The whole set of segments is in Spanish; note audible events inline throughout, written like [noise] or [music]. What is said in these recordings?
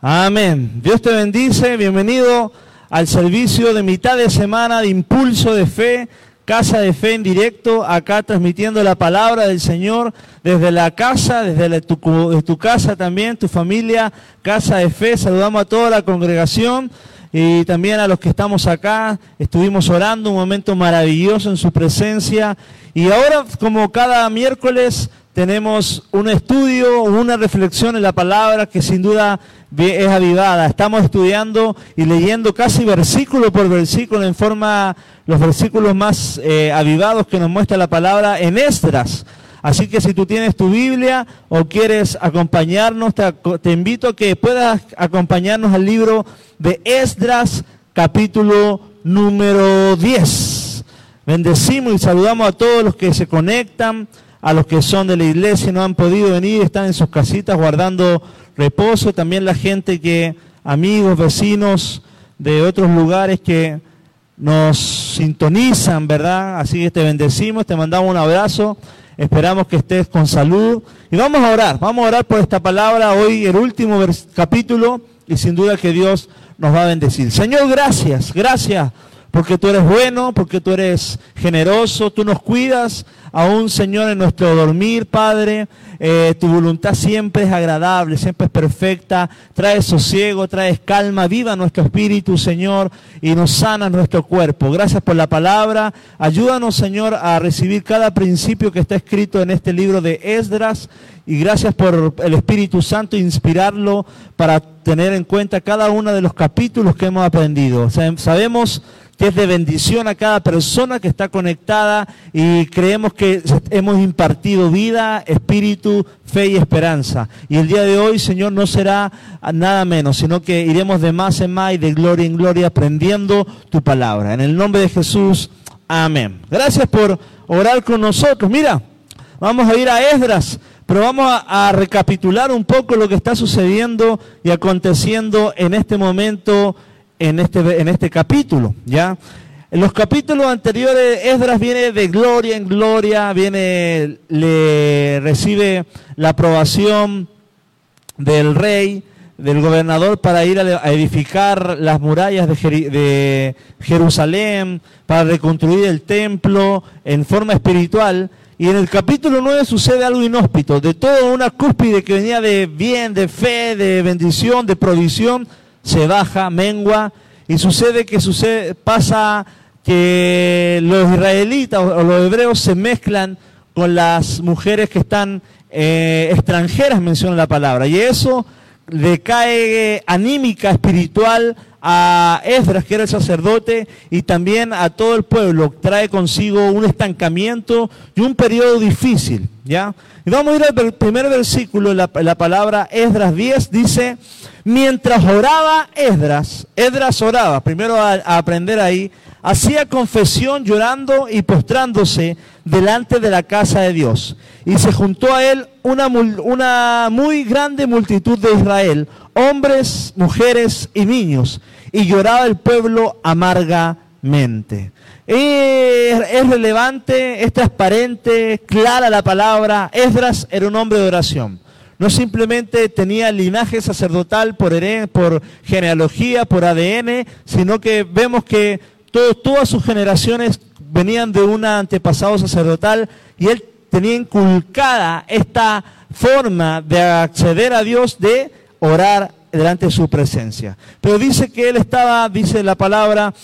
Amén. Dios te bendice. Bienvenido al servicio de mitad de semana de Impulso de Fe, Casa de Fe en directo, acá transmitiendo la palabra del Señor desde la casa, desde tu, tu casa también, tu familia, Casa de Fe. Saludamos a toda la congregación y también a los que estamos acá. Estuvimos orando un momento maravilloso en su presencia. Y ahora, como cada miércoles, tenemos un estudio, una reflexión en la palabra que sin duda es avivada. Estamos estudiando y leyendo casi versículo por versículo en forma, los versículos más eh, avivados que nos muestra la palabra en Esdras. Así que si tú tienes tu Biblia o quieres acompañarnos, te, invito a que puedas acompañarnos al libro de Esdras, capítulo número 10. Bendecimos y saludamos a todos los que se conectan a los que son de la iglesia y no han podido venir, están en sus casitas guardando reposo, también la gente que, amigos, vecinos de otros lugares que nos sintonizan, ¿verdad? Así que te bendecimos, te mandamos un abrazo, esperamos que estés con salud y vamos a orar, vamos a orar por esta palabra, hoy el último capítulo y sin duda que Dios nos va a bendecir. Señor, gracias, gracias porque tú eres bueno, porque tú eres generoso, tú nos cuidas, aún Señor en nuestro dormir, Padre, eh, tu voluntad siempre es agradable, siempre es perfecta, trae sosiego, traes calma, viva nuestro espíritu, Señor, y nos sana nuestro cuerpo. Gracias por la palabra, ayúdanos, Señor, a recibir cada principio que está escrito en este libro de Esdras, y gracias por el Espíritu Santo inspirarlo para tener en cuenta cada uno de los capítulos que hemos aprendido. sabemos que es de bendición a cada persona que está conectada y creemos que hemos impartido vida, espíritu, fe y esperanza. Y el día de hoy, Señor, no será nada menos, sino que iremos de más en más y de gloria en gloria aprendiendo tu palabra. En el nombre de Jesús, amén. Gracias por orar con nosotros. Mira, vamos a ir a Esdras. Pero vamos a, a, recapitular un poco lo que está sucediendo y aconteciendo en este momento en este, en este capítulo, ¿ya? En los capítulos anteriores, Esdras viene de gloria en gloria, viene, le recibe la aprobación del rey, del gobernador para ir a edificar las murallas de, de Jerusalén, para reconstruir el templo en forma espiritual. Y en el capítulo 9 sucede algo inhóspito, de toda una cúspide que venía de bien, de fe, de bendición, de provisión, se baja, mengua, y sucede que sucede, pasa que los israelitas o los hebreos se mezclan con las mujeres que están eh, extranjeras, menciona la palabra, y eso le cae anímica, espiritual a Esdras, que era el sacerdote, y también a todo el pueblo. Trae consigo un estancamiento y un periodo difícil. Y vamos a ir al primer versículo, la, la palabra Esdras 10, dice, mientras oraba Esdras, Esdras oraba, primero a, aprender ahí, hacía confesión llorando y postrándose delante de la casa de Dios. Y se juntó a él una, una muy grande multitud de Israel, hombres, mujeres y niños, y lloraba el pueblo amargamente. Es, relevante, es transparente, clara la palabra. Esdras era un hombre de oración. No simplemente tenía linaje sacerdotal por, por genealogía, por ADN, sino que vemos que todas sus generaciones venían de un antepasado sacerdotal y él tenía inculcada esta forma de acceder a Dios de orar delante de su presencia. Pero dice que él estaba, dice la palabra,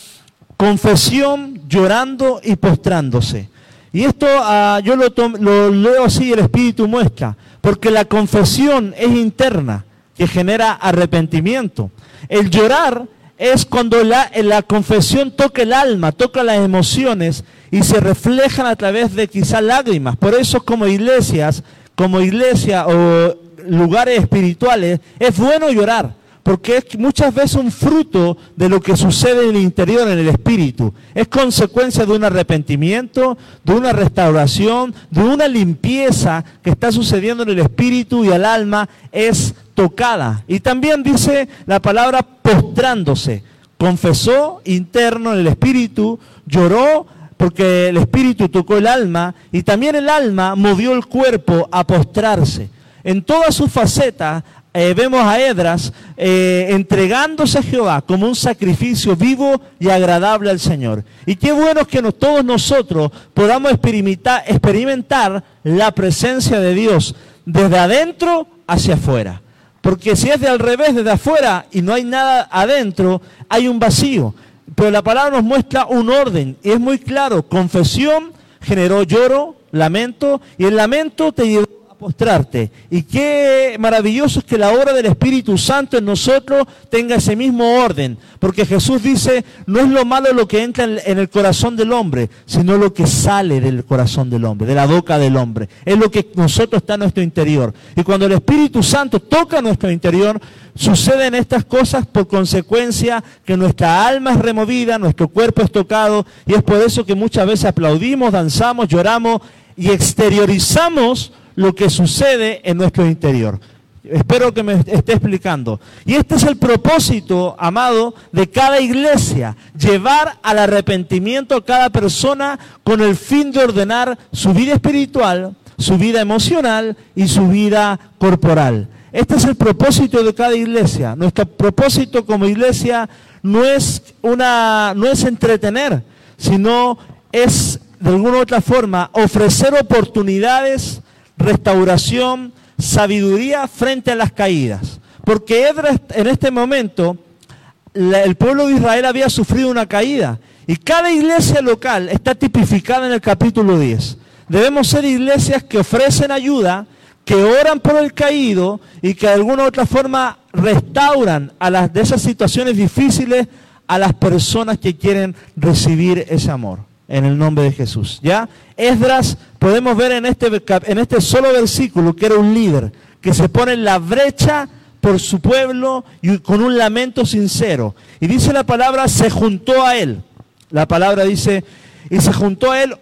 confesión, llorando y postrándose. Y esto ah, yo lo, lo leo así, el Espíritu muestra, porque la confesión es interna, que genera arrepentimiento. El llorar es cuando la, la, confesión toca el alma, toca las emociones y se reflejan a través de quizás lágrimas. Por eso como iglesias, como iglesia o lugares espirituales, es bueno llorar, porque es muchas veces un fruto de lo que sucede en el interior, en el espíritu. Es consecuencia de un arrepentimiento, de una restauración, de una limpieza que está sucediendo en el espíritu y el alma es tocada. Y también dice la palabra postrándose. Confesó interno en el espíritu, lloró porque el espíritu tocó el alma y también el alma movió el cuerpo a postrarse. En todas sus facetas eh, vemos a Edras eh, entregándose a Jehová como un sacrificio vivo y agradable al Señor. Y qué bueno que todos nosotros podamos experimentar, experimentar la presencia de Dios desde adentro hacia afuera. Porque si es de al revés, desde afuera y no hay nada adentro, hay un vacío. Pero la palabra nos muestra un orden y es muy claro. Confesión generó lloro, lamento y el lamento te llevó mostrarte. Y qué maravilloso es que la obra del Espíritu Santo en nosotros tenga ese mismo orden. Porque Jesús dice, no es lo malo lo que entra en el corazón del hombre, sino lo que sale del corazón del hombre, de la boca del hombre. Es lo que nosotros está en nuestro interior. Y cuando el Espíritu Santo toca nuestro interior, suceden estas cosas por consecuencia que nuestra alma es removida, nuestro cuerpo es tocado. Y es por eso que muchas veces aplaudimos, danzamos, lloramos y exteriorizamos lo que sucede en nuestro interior. Espero que me esté explicando. Y este es el propósito, amado, de cada iglesia, llevar al arrepentimiento a cada persona con el fin de ordenar su vida espiritual, su vida emocional y su vida corporal. Este es el propósito de cada iglesia. Nuestro propósito como iglesia no es una no es entretener, sino es de alguna u otra forma ofrecer oportunidades restauración, sabiduría frente a las caídas. Porque en este momento, el pueblo de Israel había sufrido una caída. Y cada iglesia local está tipificada en el capítulo 10. Debemos ser iglesias que ofrecen ayuda, que oran por el caído y que de alguna u otra forma restauran a las de esas situaciones difíciles a las personas que quieren recibir ese amor en el nombre de Jesús. ¿Ya? Esdras, podemos ver en este, en este solo versículo que era un líder, que se pone en la brecha por su pueblo y con un lamento sincero. Y dice la palabra, se juntó a él. La palabra dice, y se juntó a él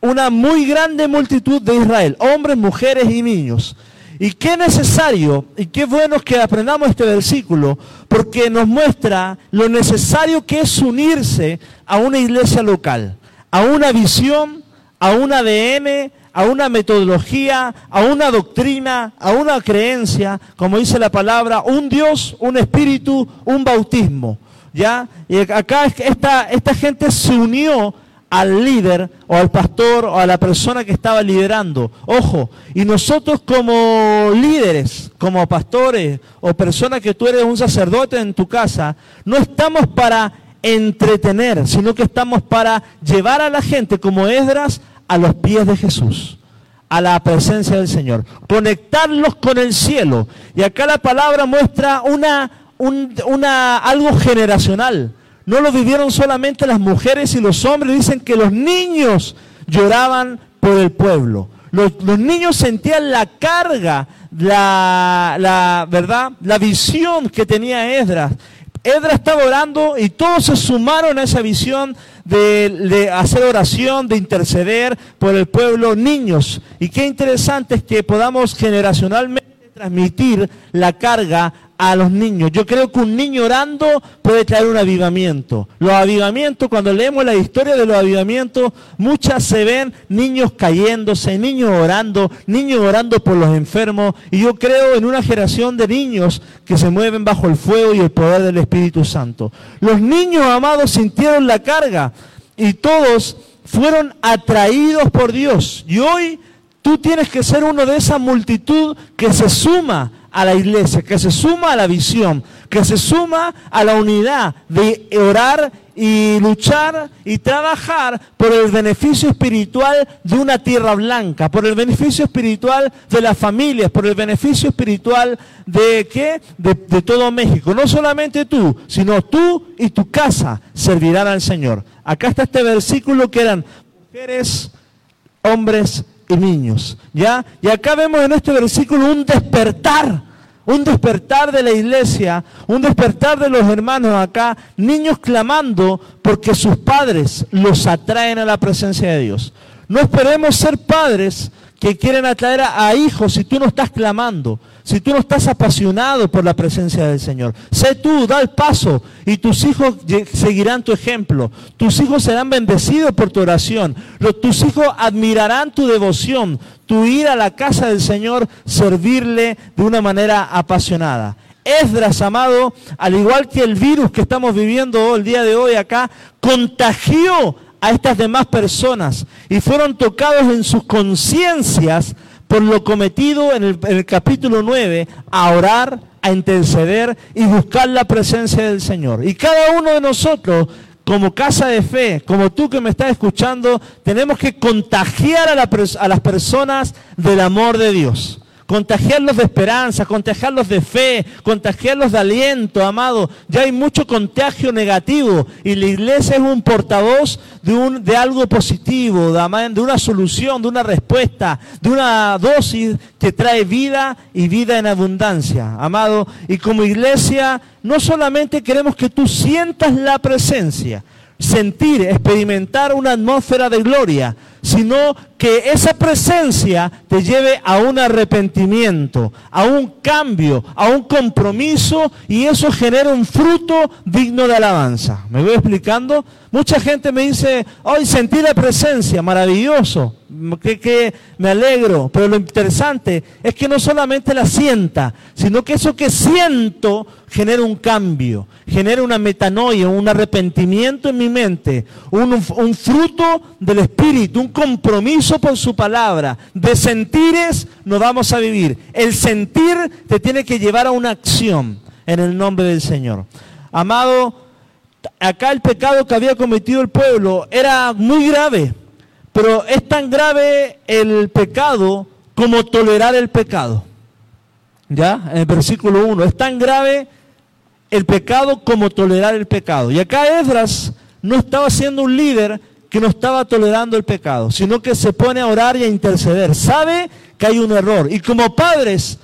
una muy grande multitud de Israel, hombres, mujeres y niños. Y qué necesario y qué bueno que aprendamos este versículo, porque nos muestra lo necesario que es unirse a una iglesia local, a una visión, a un ADN, a una metodología, a una doctrina, a una creencia, como dice la palabra, un Dios, un espíritu, un bautismo. ¿Ya? Y acá esta, esta gente se unió al líder o al pastor o a la persona que estaba liderando. Ojo, y nosotros como líderes, como pastores o personas que tú eres un sacerdote en tu casa, no estamos para entretener, sino que estamos para llevar a la gente como Esdras a los pies de Jesús, a la presencia del Señor, conectarlos con el cielo. Y acá la palabra muestra una, una algo generacional no lo vivieron solamente las mujeres y los hombres, dicen que los niños lloraban por el pueblo. Los, niños sentían la carga, la, verdad, la visión que tenía Esdras. Esdras estaba orando y todos se sumaron a esa visión de, de, hacer oración, de interceder por el pueblo, niños. Y qué interesante es que podamos generacionalmente transmitir la carga a los niños. Yo creo que un niño orando puede traer un avivamiento. Los avivamientos, cuando leemos la historia de los avivamientos, muchas se ven niños cayéndose, niños orando, niños orando por los enfermos. Y yo creo en una generación de niños que se mueven bajo el fuego y el poder del Espíritu Santo. Los niños amados sintieron la carga y todos fueron atraídos por Dios. Y hoy tú tienes que ser uno de esa multitud que se suma a la iglesia, que se suma a la visión, que se suma a la unidad de orar y luchar y trabajar por el beneficio espiritual de una tierra blanca, por el beneficio espiritual de las familias, por el beneficio espiritual de qué? De, todo México. No solamente tú, sino tú y tu casa servirán al Señor. Acá está este versículo que eran mujeres, hombres y niños. ¿Ya? Y acá vemos en este versículo un despertar, un despertar de la iglesia, un despertar de los hermanos acá, niños clamando porque sus padres los atraen a la presencia de Dios. No esperemos ser padres que quieren atraer a, hijos si tú no estás clamando, si tú no estás apasionado por la presencia del Señor. Sé tú, da el paso y tus hijos seguirán tu ejemplo. Tus hijos serán bendecidos por tu oración. Tus hijos admirarán tu devoción, tu ir a la casa del Señor, servirle de una manera apasionada. Esdras, amado, al igual que el virus que estamos viviendo el día de hoy acá, contagió a estas demás personas y fueron tocados en sus conciencias por lo cometido en el, capítulo 9, a orar, a interceder y buscar la presencia del Señor. Y cada uno de nosotros, como casa de fe, como tú que me estás escuchando, tenemos que contagiar a las personas del amor de Dios contagiarlos de esperanza, contagiarlos de fe, contagiarlos de aliento, amado. Ya hay mucho contagio negativo y la iglesia es un portavoz de, un, de algo positivo, de, de una solución, de una respuesta, de una dosis que trae vida y vida en abundancia, amado. Y como iglesia, no solamente queremos que tú sientas la presencia, sentir, experimentar una atmósfera de gloria, sino que esa presencia te lleve a un arrepentimiento, a un cambio, a un compromiso y eso genera un fruto digno de alabanza. ¿Me voy explicando? Mucha gente me dice, hoy sentí la presencia, maravilloso, que, me alegro, pero lo interesante es que no solamente la sienta, sino que eso que siento genera un cambio, genera una metanoia, un arrepentimiento en mi mente, un, un fruto del Espíritu, un compromiso por su palabra. De sentires nos vamos a vivir. El sentir te tiene que llevar a una acción en el nombre del Señor. Amado, acá el pecado que había cometido el pueblo era muy grave, pero es tan grave el pecado como tolerar el pecado. ¿Ya? En el versículo 1, es tan grave el pecado como tolerar el pecado. Y acá Esdras no estaba siendo un líder que no estaba tolerando el pecado, sino que se pone a orar y a interceder. Sabe que hay un error. Y como padres,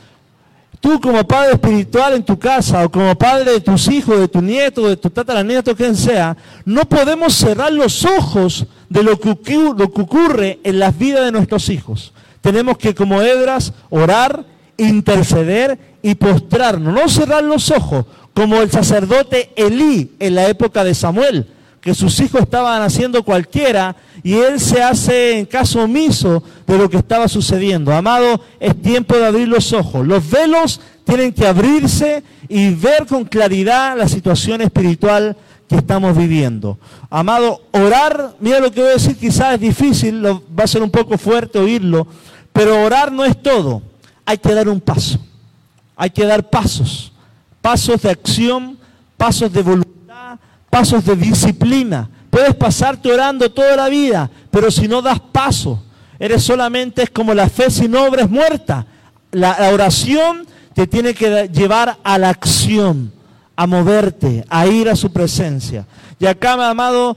tú como padre espiritual en tu casa, o como padre de tus hijos, de tu nieto, de tu tataranieto, quien sea, no podemos cerrar los ojos de lo que, lo que ocurre en las vidas de nuestros hijos. Tenemos que, como Edras, orar, interceder y postrarnos. No cerrar los ojos, como el sacerdote Elí en la época de Samuel que sus hijos estaban haciendo cualquiera y él se hace en caso omiso de lo que estaba sucediendo. Amado, es tiempo de abrir los ojos. Los velos tienen que abrirse y ver con claridad la situación espiritual que estamos viviendo. Amado, orar, mira lo que voy a decir, quizás es difícil, va a ser un poco fuerte oírlo, pero orar no es todo. Hay que dar un paso. Hay que dar pasos. Pasos de acción, pasos de voluntad pasos de disciplina. Puedes pasarte orando toda la vida, pero si no das paso, eres solamente es como la fe sin obra es muerta. La, oración te tiene que llevar a la acción, a moverte, a ir a su presencia. Y acá, mi amado,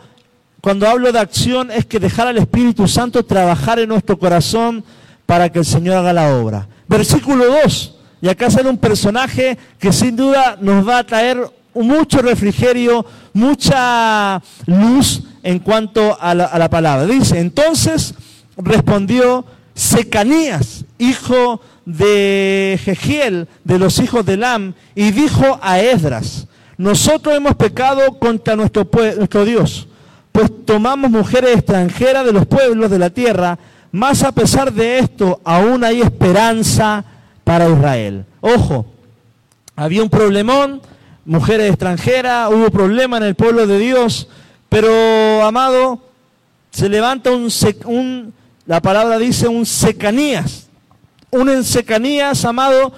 cuando hablo de acción es que dejar al Espíritu Santo trabajar en nuestro corazón para que el Señor haga la obra. Versículo 2. Y acá sale un personaje que sin duda nos va a traer mucho refrigerio, mucha luz en cuanto a la, palabra. Dice, entonces respondió Secanías, hijo de Jegiel, de los hijos de Lam, y dijo a Esdras, nosotros hemos pecado contra nuestro, nuestro Dios, pues tomamos mujeres extranjeras de los pueblos de la tierra, más a pesar de esto, aún hay esperanza para Israel. Ojo, había un problemón, mujeres extranjeras, hubo problemas en el pueblo de Dios, pero amado, se levanta un, un la palabra dice un secanías, un ensecanías, amado,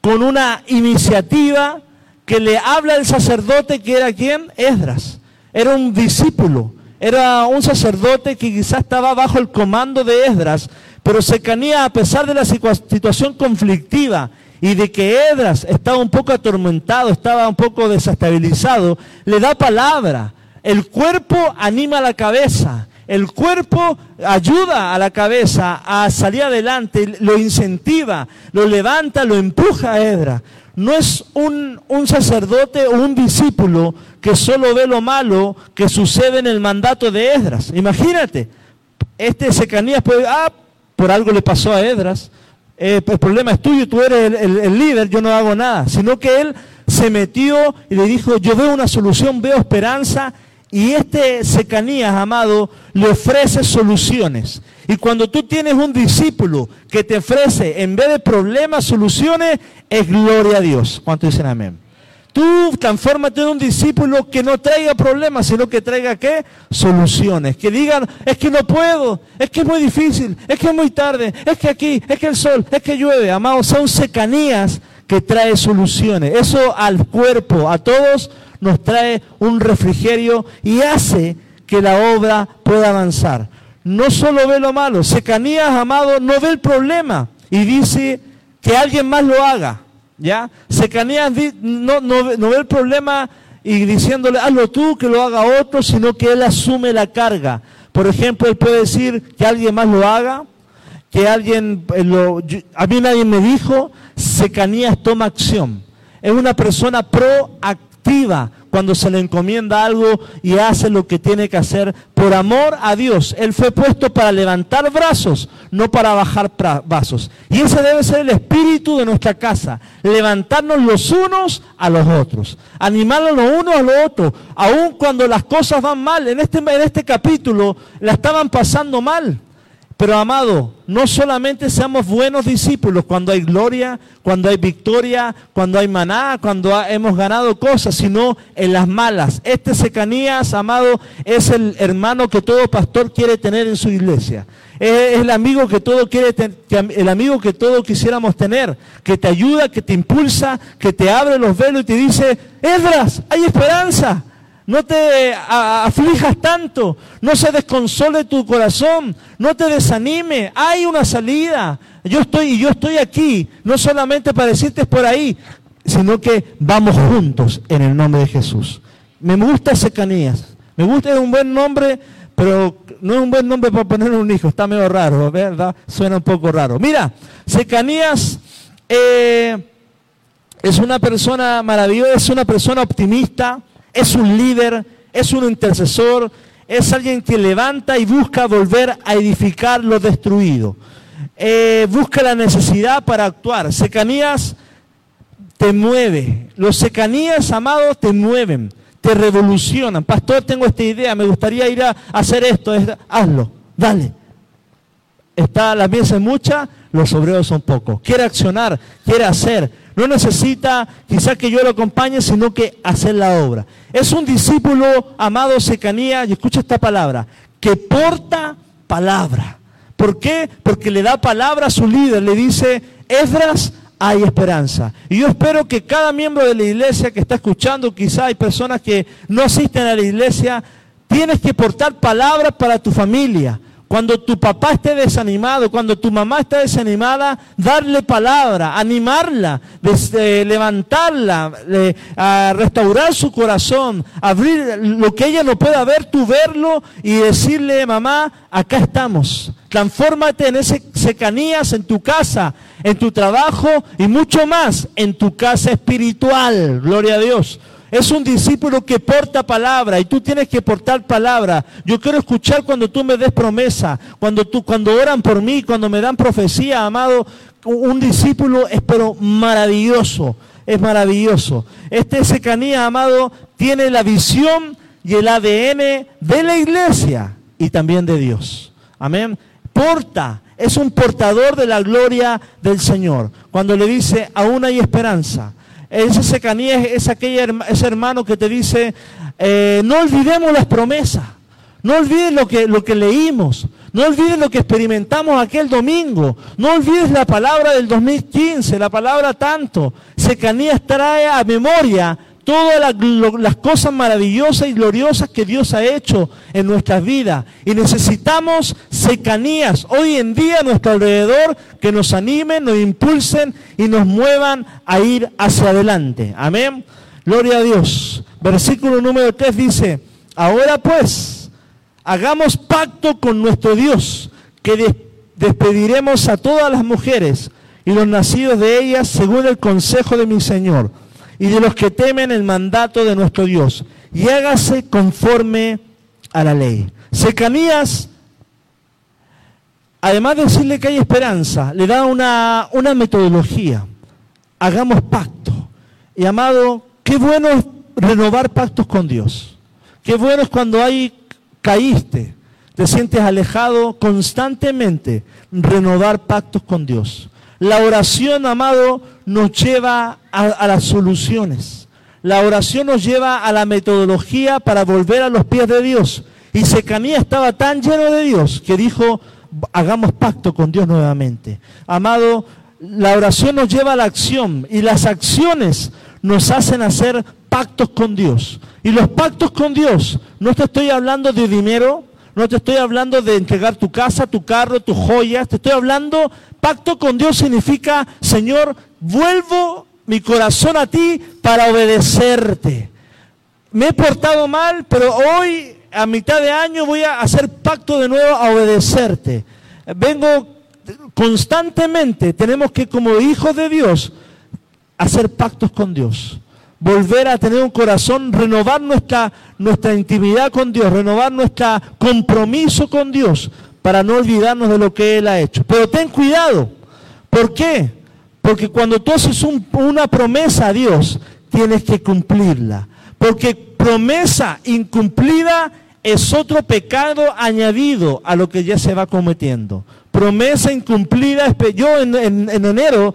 con una iniciativa que le habla el sacerdote que era quien, Esdras, era un discípulo, era un sacerdote que quizás estaba bajo el comando de Esdras, pero Secanías, a pesar de la situación conflictiva y de que Edras estaba un poco atormentado, estaba un poco desestabilizado, le da palabra. El cuerpo anima la cabeza, el cuerpo ayuda a la cabeza a salir adelante, lo incentiva, lo levanta, lo empuja a Edras. No es un, un sacerdote o un discípulo que solo ve lo malo que sucede en el mandato de Edras. Imagínate, este Secanías puede, ah, por algo le pasó a Edras, eh, el problema es tuyo, tú eres el, líder, yo no hago nada, sino que él se metió y le dijo, yo veo una solución, veo esperanza, y este Secanías, amado, le ofrece soluciones. Y cuando tú tienes un discípulo que te ofrece, en vez de problemas, soluciones, es gloria a Dios. ¿Cuánto dicen amén? Tú transfórmate en un discípulo que no traiga problemas, sino que traiga qué? Soluciones. Que digan, es que no puedo, es que es muy difícil, es que es muy tarde, es que aquí, es que el sol, es que llueve. Amados, son secanías que trae soluciones. Eso al cuerpo, a todos, nos trae un refrigerio y hace que la obra pueda avanzar. No solo ve lo malo, Secanías, amado, no ve el problema y dice que alguien más lo haga. ¿Ya? Secanías no, no, ve el problema y diciéndole, hazlo tú, que lo haga otro, sino que él asume la carga. Por ejemplo, él puede decir que alguien más lo haga, que alguien, eh, lo, a mí nadie me dijo, Secanías toma acción. Es una persona proactiva cuando se le encomienda algo y hace lo que tiene que hacer por amor a Dios. Él fue puesto para levantar brazos, no para bajar vasos. Y ese debe ser el espíritu de nuestra casa, levantarnos los unos a los otros, animarnos los unos a los otros, aun cuando las cosas van mal. En este, en este capítulo la estaban pasando mal. Pero amado, no solamente seamos buenos discípulos cuando hay gloria, cuando hay victoria, cuando hay maná, cuando hemos ganado cosas, sino en las malas. Este Secanías, amado, es el hermano que todo pastor quiere tener en su iglesia. Es el amigo que todo quiere, el amigo que todo quisiéramos tener, que te ayuda, que te impulsa, que te abre los velos y te dice, Edras, hay esperanza no te aflijas tanto, no se desconsole tu corazón, no te desanime, hay una salida. Yo estoy yo estoy aquí, no solamente para decirte por ahí, sino que vamos juntos en el nombre de Jesús. Me gusta Secanías, me gusta es un buen nombre, pero no es un buen nombre para poner un hijo, está medio raro, ¿verdad? Suena un poco raro. Mira, Secanías eh, es una persona maravillosa, es una persona optimista, es un líder, es un intercesor, es alguien que levanta y busca volver a edificar lo destruido. Eh, busca la necesidad para actuar. Secanías te mueve. Los secanías, amados, te mueven, te revolucionan. Pastor, tengo esta idea, me gustaría ir a hacer esto. Hazlo, dale. Está, la mesa es mucha, los obreros son pocos. Quiere accionar, quiere hacer. No necesita quizás que yo lo acompañe, sino que hacer la obra. Es un discípulo, amado Secanía, y escucha esta palabra, que porta palabra. ¿Por qué? Porque le da palabra a su líder, le dice, Esdras, hay esperanza. Y yo espero que cada miembro de la iglesia que está escuchando, quizá hay personas que no asisten a la iglesia, tienes que portar palabras para tu familia. Cuando tu papá esté desanimado, cuando tu mamá esté desanimada, darle palabra, animarla, levantarla, a restaurar su corazón, abrir lo que ella no pueda ver, tú verlo y decirle, mamá, acá estamos. Transfórmate en ese secanías en tu casa, en tu trabajo y mucho más en tu casa espiritual. Gloria a Dios. Es un discípulo que porta palabra y tú tienes que portar palabra. Yo quiero escuchar cuando tú me des promesa, cuando tú, cuando oran por mí, cuando me dan profecía, amado. Un discípulo es pero maravilloso, es maravilloso. Este Secanía, amado, tiene la visión y el ADN de la iglesia y también de Dios. Amén. Porta, es un portador de la gloria del Señor. Cuando le dice, aún hay esperanza esa secanía es aquella, ese hermano que te dice, eh, no olvidemos las promesas, no olvides lo que, lo que leímos, no olvides lo que experimentamos aquel domingo, no olvides la palabra del 2015, la palabra tanto. Secanías trae a memoria todas las cosas maravillosas y gloriosas que Dios ha hecho en nuestras vidas. Y necesitamos secanías hoy en día a nuestro alrededor que nos animen, nos impulsen y nos muevan a ir hacia adelante. Amén. Gloria a Dios. Versículo número 3 dice, ahora pues, hagamos pacto con nuestro Dios, que despediremos a todas las mujeres y los nacidos de ellas según el consejo de mi Señor y de los que temen el mandato de nuestro Dios, y hágase conforme a la ley. Secanías además de decirle que hay esperanza, le da una, una metodología. Hagamos pacto. Y amado, qué bueno es renovar pactos con Dios. Qué bueno es cuando ahí caíste, te sientes alejado constantemente, renovar pactos con Dios. La oración, amado, nos lleva a, las soluciones. La oración nos lleva a la metodología para volver a los pies de Dios. Y Secanía estaba tan lleno de Dios que dijo, hagamos pacto con Dios nuevamente. Amado, la oración nos lleva a la acción y las acciones nos hacen hacer pactos con Dios. Y los pactos con Dios, no te estoy hablando de dinero, no te estoy hablando de entregar tu casa, tu carro, tus joyas, te estoy hablando, pacto con Dios significa, Señor, vuelvo mi corazón a ti para obedecerte. Me he portado mal, pero hoy a mitad de año voy a hacer pacto de nuevo a obedecerte. Vengo constantemente, tenemos que como hijos de Dios hacer pactos con Dios. Volver a tener un corazón, renovar nuestra, nuestra intimidad con Dios, renovar nuestro compromiso con Dios para no olvidarnos de lo que Él ha hecho. Pero ten cuidado. ¿Por qué? Porque cuando tú haces una promesa a Dios, tienes que cumplirla. Porque promesa incumplida es otro pecado añadido a lo que ya se va cometiendo. Promesa incumplida, yo en, en enero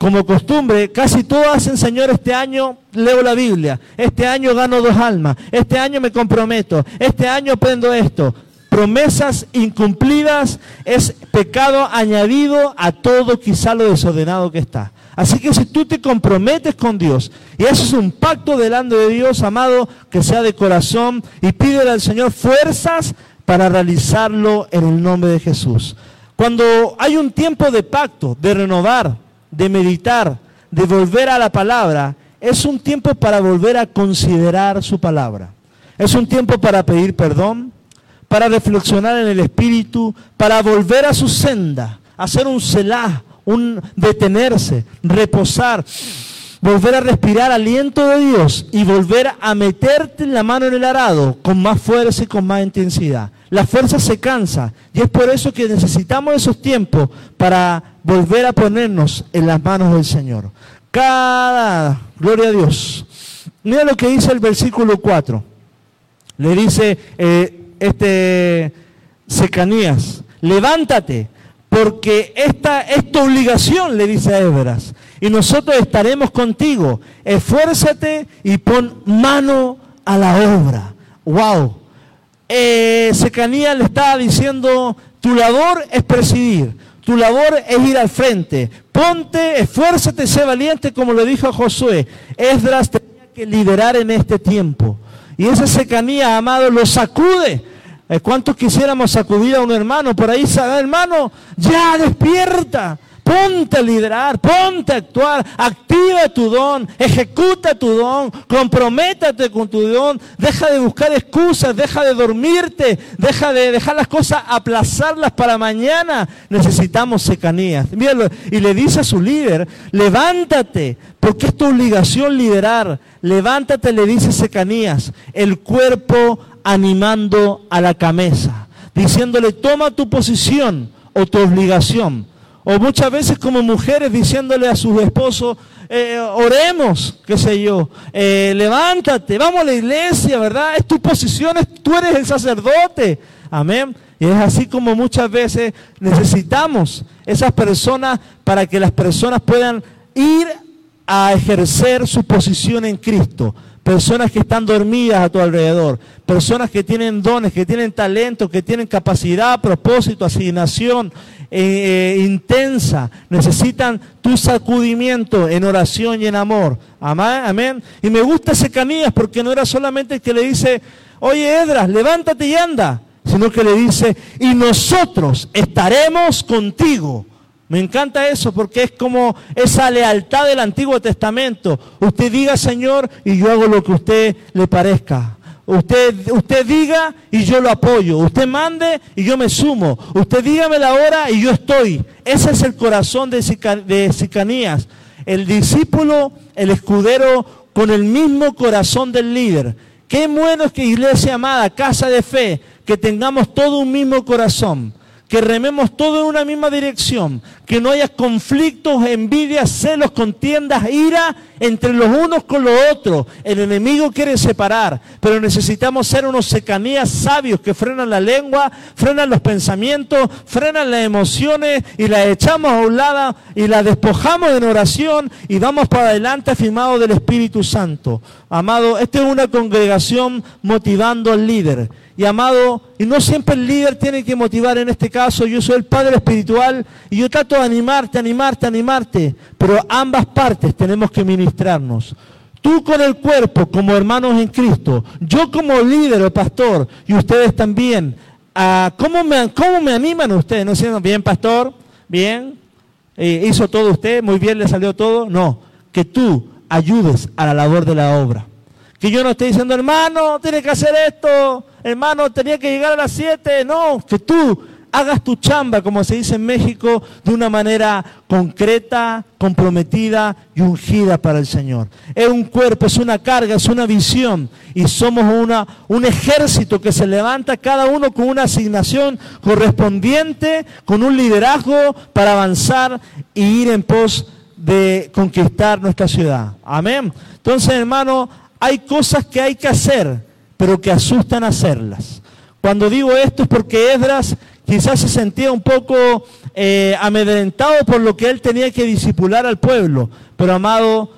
como costumbre, casi todos hacen, Señor, este año leo la Biblia, este año gano dos almas, este año me comprometo, este año aprendo esto. Promesas incumplidas es pecado añadido a todo quizá lo desordenado que está. Así que si tú te comprometes con Dios y haces un pacto delante de Dios, amado, que sea de corazón, y pídele al Señor fuerzas para realizarlo en el nombre de Jesús. Cuando hay un tiempo de pacto, de renovar, de meditar, de volver a la palabra, es un tiempo para volver a considerar su palabra. Es un tiempo para pedir perdón, para reflexionar en el Espíritu, para volver a su senda, hacer un selah, un detenerse, reposar, volver a respirar aliento de Dios y volver a meterte la mano en el arado con más fuerza y con más intensidad. La fuerza se cansa y es por eso que necesitamos esos tiempos para volver a ponernos en las manos del Señor. Cada, gloria a Dios. Mira lo que dice el versículo 4. Le dice eh, este Secanías, levántate, porque esta es tu obligación, le dice a Ebras, y nosotros estaremos contigo. Esfuérzate y pon mano a la obra. Wow. Eh, Secanías le estaba diciendo, tu labor es presidir tu labor es ir al frente. Ponte, esfuérzate, sé valiente, como lo dijo Josué. Esdras tenía que liderar en este tiempo. Y esa secanía, amado, lo sacude. Eh, ¿Cuántos quisiéramos sacudir a un hermano? Por ahí, hermano, ya despierta. Ponte a liderar, ponte a actuar, activa tu don, ejecuta tu don, comprométate con tu don, deja de buscar excusas, deja de dormirte, deja de dejar las cosas, aplazarlas para mañana. Necesitamos secanías. y le dice a su líder, levántate, porque es tu obligación liderar. Levántate, le dice secanías, el cuerpo animando a la cabeza, diciéndole, toma tu posición o tu obligación o muchas veces como mujeres diciéndole a sus esposos, eh, oremos, qué sé yo, eh, levántate, vamos a la iglesia, ¿verdad? Es tu posición, tú eres el sacerdote. Amén. Y es así como muchas veces necesitamos esas personas para que las personas puedan ir a ejercer su posición en Cristo personas que están dormidas a tu alrededor, personas que tienen dones, que tienen talento, que tienen capacidad, propósito, asignación eh, eh, intensa, necesitan tu sacudimiento en oración y en amor. Amén. Y me gusta ese Canías porque no era solamente el que le dice, oye Edras, levántate y anda, sino que le dice, y nosotros estaremos contigo me encanta eso porque es como esa lealtad del Antiguo Testamento. Usted diga, Señor, y yo hago lo que usted le parezca. Usted, usted diga y yo lo apoyo. Usted mande y yo me sumo. Usted dígame la hora y yo estoy. Ese es el corazón de, Sicanías. El discípulo, el escudero, con el mismo corazón del líder. Qué bueno es que iglesia amada, casa de fe, que tengamos todo un mismo corazón que rememos todo en una misma dirección, que no haya conflictos, envidias, celos, contiendas, ira entre los unos con los otros. El enemigo quiere separar, pero necesitamos ser unos secanías sabios que frenan la lengua, frenan los pensamientos, frenan las emociones y las echamos a un lado y las despojamos en oración y vamos para adelante afirmados del Espíritu Santo. Amado, esta es una congregación motivando al líder. Y amado, y no siempre el líder tiene que motivar en este caso, yo soy el padre espiritual y yo trato de animarte, animarte, animarte, pero ambas partes tenemos que ministrarnos. Tú con el cuerpo como hermanos en Cristo, yo como líder o pastor y ustedes también. Ah, ¿cómo, me, ¿Cómo me animan ustedes? ¿No siendo bien, pastor? ¿Bien? Eh, ¿Hizo todo usted? ¿Muy bien le salió todo? No, que tú ayudes a la labor de la obra. Que yo no esté diciendo, hermano, tiene que hacer esto, hermano, tenía que llegar a las 7. No, que tú hagas tu chamba, como se dice en México, de una manera concreta, comprometida y ungida para el Señor. Es un cuerpo, es una carga, es una visión. Y somos una, un ejército que se levanta cada uno con una asignación correspondiente, con un liderazgo para avanzar y ir en pos de conquistar nuestra ciudad. Amén. Entonces, hermano, hay cosas que hay que hacer, pero que asustan hacerlas. Cuando digo esto es porque Esdras quizás se sentía un poco eh, amedrentado por lo que él tenía que disipular al pueblo. Pero amado,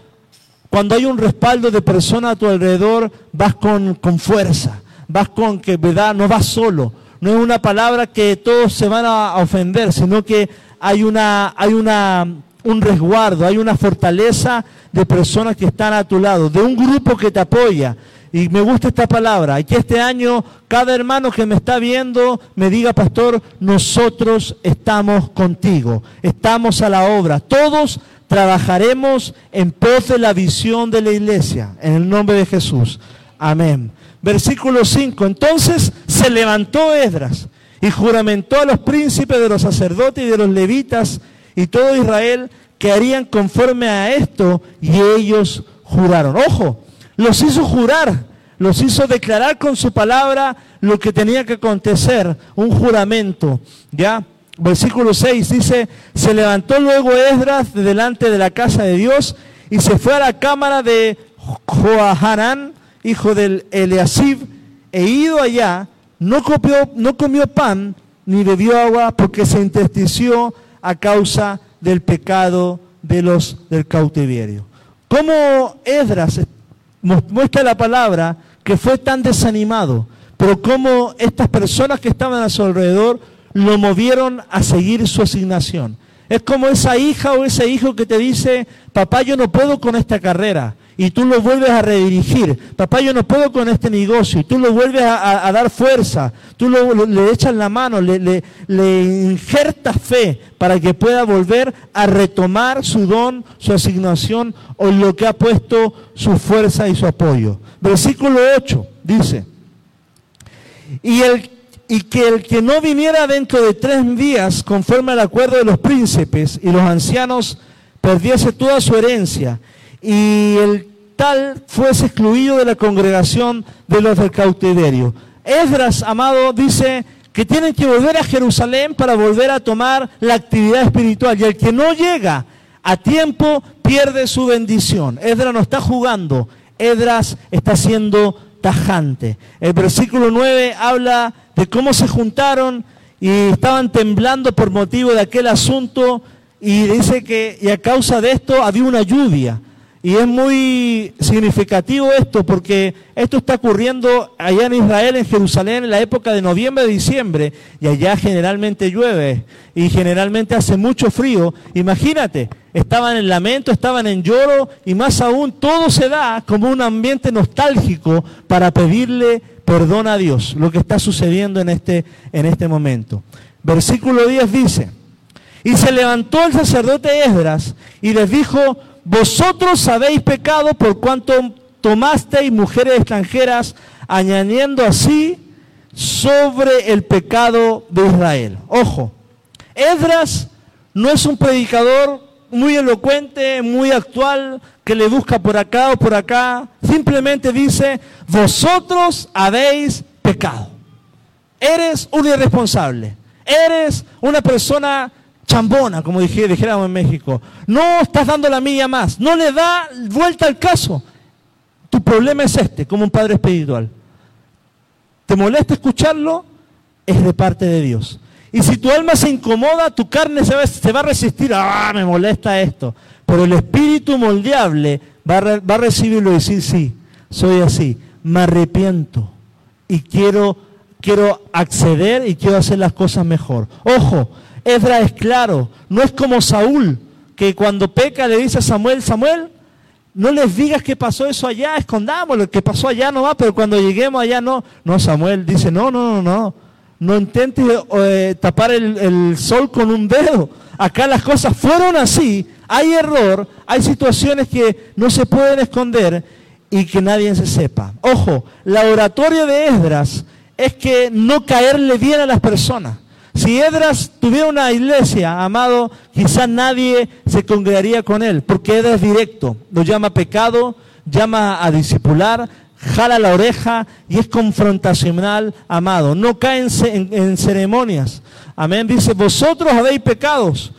cuando hay un respaldo de personas a tu alrededor, vas con, con fuerza, vas con que, ¿verdad? No vas solo. No es una palabra que todos se van a ofender, sino que hay una, hay una un resguardo, hay una fortaleza de personas que están a tu lado, de un grupo que te apoya. Y me gusta esta palabra, y que este año cada hermano que me está viendo me diga, pastor, nosotros estamos contigo, estamos a la obra, todos trabajaremos en pos de la visión de la iglesia, en el nombre de Jesús. Amén. Versículo 5, entonces se levantó Esdras y juramentó a los príncipes de los sacerdotes y de los levitas y todo Israel que harían conforme a esto y ellos juraron. Ojo, los hizo jurar, los hizo declarar con su palabra lo que tenía que acontecer, un juramento, ¿ya? Versículo 6 dice, se levantó luego Esdras de delante de la casa de Dios y se fue a la cámara de Joaharán, hijo del Eliasib, e ido allá, no, copió, no comió pan ni bebió agua porque se entristeció a causa del pecado de los del cautiverio. ¿Cómo Esdras muestra la palabra que fue tan desanimado, pero cómo estas personas que estaban a su alrededor lo movieron a seguir su asignación? Es como esa hija o ese hijo que te dice, papá, yo no puedo con esta carrera y tú lo vuelves a redirigir. Papá, yo no puedo con este negocio y tú lo vuelves a, dar fuerza, tú le echas la mano, le, le, le injertas fe para que pueda volver a retomar su don, su asignación o lo que ha puesto su fuerza y su apoyo. Versículo 8 dice, y, el, y que el que no viniera dentro de tres días conforme al acuerdo de los príncipes y los ancianos perdiese toda su herencia y el tal fuese excluido de la congregación de los del cautiverio. Esdras, amado, dice que tienen que volver a Jerusalén para volver a tomar la actividad espiritual. Y el que no llega a tiempo pierde su bendición. Esdras no está jugando, Esdras está siendo tajante. El versículo 9 habla de cómo se juntaron y estaban temblando por motivo de aquel asunto y dice que y a causa de esto había una lluvia. Y es muy significativo esto porque esto está ocurriendo allá en Israel, en Jerusalén, en la época de noviembre, diciembre, y allá generalmente llueve y generalmente hace mucho frío. Imagínate, estaban en lamento, estaban en lloro y más aún todo se da como un ambiente nostálgico para pedirle perdón a Dios, lo que está sucediendo en este, en este momento. Versículo 10 dice, y se levantó el sacerdote Esdras y les dijo, vosotros habéis pecado por cuanto tomasteis mujeres extranjeras, añadiendo así sobre el pecado de Israel. Ojo, Esdras no es un predicador muy elocuente, muy actual, que le busca por acá o por acá. Simplemente dice, vosotros habéis pecado. Eres un irresponsable. Eres una persona chambona, como dijéramos en México. No estás dando la milla más. No le da vuelta al caso. Tu problema es este, como un padre espiritual. ¿Te molesta escucharlo? Es de parte de Dios. Y si tu alma se incomoda, tu carne se va, a resistir. Ah, me molesta esto. Pero el espíritu moldeable va a, va a recibirlo y decir, sí, soy así. Me arrepiento y quiero, quiero acceder y quiero hacer las cosas mejor. Ojo, Edra es claro, no es como Saúl, que cuando peca le dice a Samuel, Samuel, no les digas que pasó eso allá, escondamos lo que pasó allá no va, pero cuando lleguemos allá no. No, Samuel dice, no, no, no, no, no intentes eh, tapar el, el sol con un dedo. Acá las cosas fueron así, hay error, hay situaciones que no se pueden esconder y que nadie se sepa. Ojo, la oratoria de Esdras es que no caerle bien a las personas. Si Edras tuviera una iglesia, amado, quizás nadie se congregaría con él, porque Edras directo, lo llama pecado, llama a discipular, jala la oreja y es confrontacional, amado. No cae en, en ceremonias. Amén. Dice, vosotros habéis pecados.